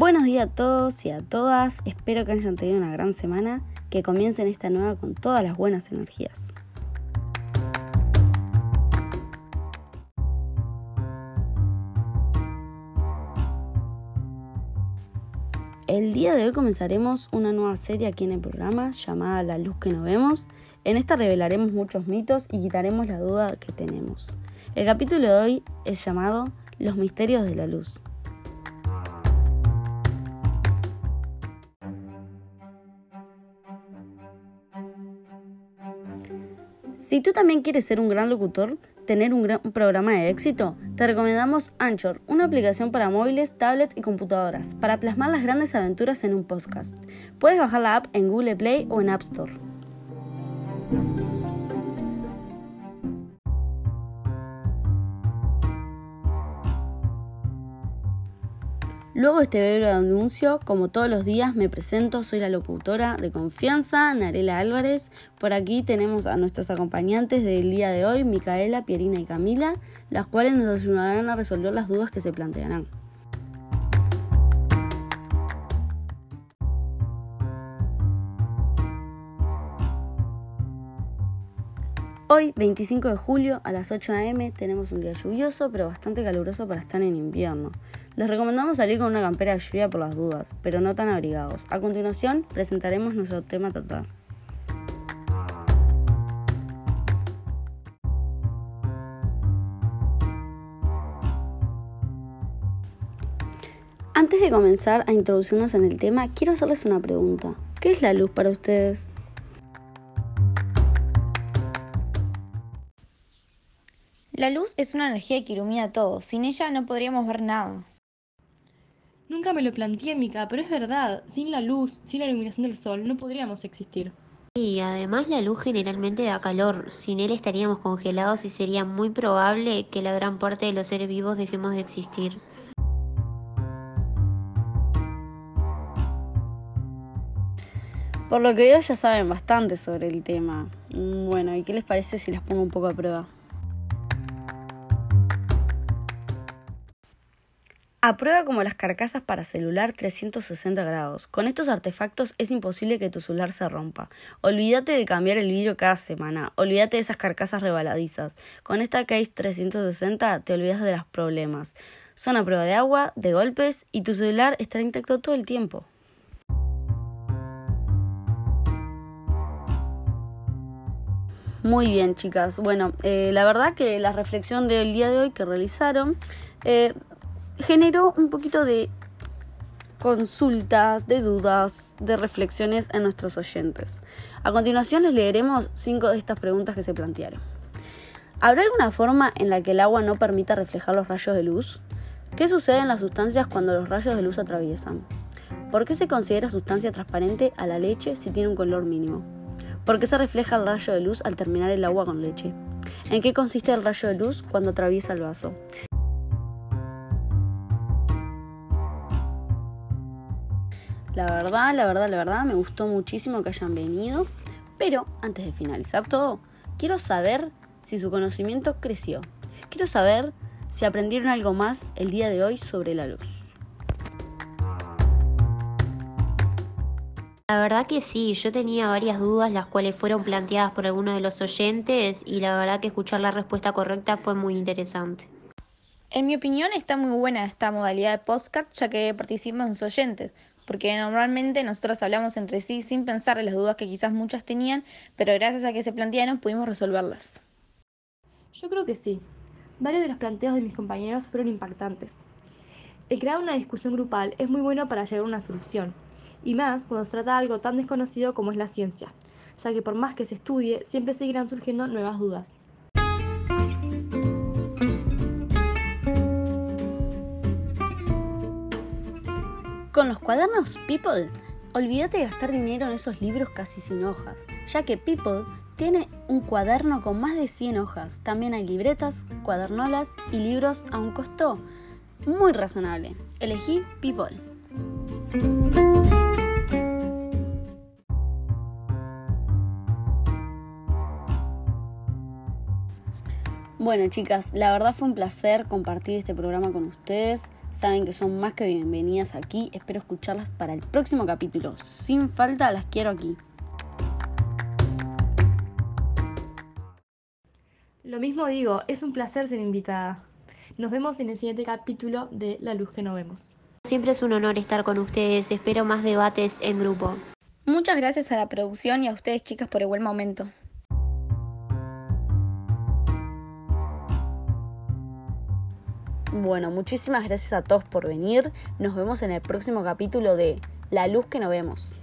Buenos días a todos y a todas, espero que hayan tenido una gran semana, que comiencen esta nueva con todas las buenas energías. El día de hoy comenzaremos una nueva serie aquí en el programa llamada La luz que no vemos. En esta revelaremos muchos mitos y quitaremos la duda que tenemos. El capítulo de hoy es llamado Los misterios de la luz. Si tú también quieres ser un gran locutor, tener un gran programa de éxito, te recomendamos Anchor, una aplicación para móviles, tablets y computadoras, para plasmar las grandes aventuras en un podcast. Puedes bajar la app en Google Play o en App Store. Luego de este breve anuncio, como todos los días, me presento, soy la locutora de confianza, Narela Álvarez. Por aquí tenemos a nuestros acompañantes del día de hoy, Micaela, Pierina y Camila, las cuales nos ayudarán a resolver las dudas que se plantearán. Hoy, 25 de julio, a las 8 am, tenemos un día lluvioso, pero bastante caluroso para estar en invierno. Les recomendamos salir con una campera lluvia por las dudas, pero no tan abrigados. A continuación, presentaremos nuestro tema tratar. Antes de comenzar a introducirnos en el tema, quiero hacerles una pregunta. ¿Qué es la luz para ustedes? La luz es una energía que ilumina todo. Sin ella no podríamos ver nada. Nunca me lo planteé, Mica, pero es verdad. Sin la luz, sin la iluminación del sol, no podríamos existir. Y además la luz generalmente da calor. Sin él estaríamos congelados y sería muy probable que la gran parte de los seres vivos dejemos de existir. Por lo que veo ya saben bastante sobre el tema. Bueno, ¿y qué les parece si las pongo un poco a prueba? A prueba como las carcasas para celular 360 grados. Con estos artefactos es imposible que tu celular se rompa. Olvídate de cambiar el vidrio cada semana. Olvídate de esas carcasas rebaladizas. Con esta case 360 te olvidas de los problemas. Son a prueba de agua, de golpes y tu celular estará intacto todo el tiempo. Muy bien, chicas. Bueno, eh, la verdad que la reflexión del día de hoy que realizaron eh, generó un poquito de consultas, de dudas, de reflexiones en nuestros oyentes. A continuación les leeremos cinco de estas preguntas que se plantearon. ¿Habrá alguna forma en la que el agua no permita reflejar los rayos de luz? ¿Qué sucede en las sustancias cuando los rayos de luz atraviesan? ¿Por qué se considera sustancia transparente a la leche si tiene un color mínimo? ¿Por qué se refleja el rayo de luz al terminar el agua con leche? ¿En qué consiste el rayo de luz cuando atraviesa el vaso? La verdad, la verdad, la verdad, me gustó muchísimo que hayan venido. Pero antes de finalizar todo, quiero saber si su conocimiento creció. Quiero saber si aprendieron algo más el día de hoy sobre la luz. La verdad que sí, yo tenía varias dudas las cuales fueron planteadas por algunos de los oyentes y la verdad que escuchar la respuesta correcta fue muy interesante. En mi opinión está muy buena esta modalidad de podcast ya que participan sus oyentes, porque normalmente nosotros hablamos entre sí sin pensar en las dudas que quizás muchas tenían, pero gracias a que se plantearon pudimos resolverlas. Yo creo que sí. Varios de los planteos de mis compañeros fueron impactantes. El crear una discusión grupal es muy bueno para llegar a una solución, y más cuando se trata de algo tan desconocido como es la ciencia, ya que por más que se estudie, siempre seguirán surgiendo nuevas dudas. Con los cuadernos People, olvídate de gastar dinero en esos libros casi sin hojas, ya que People tiene un cuaderno con más de 100 hojas. También hay libretas, cuadernolas y libros a un costo muy razonable. Elegí People. Bueno chicas, la verdad fue un placer compartir este programa con ustedes. Saben que son más que bienvenidas aquí. Espero escucharlas para el próximo capítulo. Sin falta, las quiero aquí. Lo mismo digo, es un placer ser invitada. Nos vemos en el siguiente capítulo de La Luz que no vemos. Siempre es un honor estar con ustedes. Espero más debates en grupo. Muchas gracias a la producción y a ustedes chicas por el buen momento. Bueno, muchísimas gracias a todos por venir. Nos vemos en el próximo capítulo de La Luz que no vemos.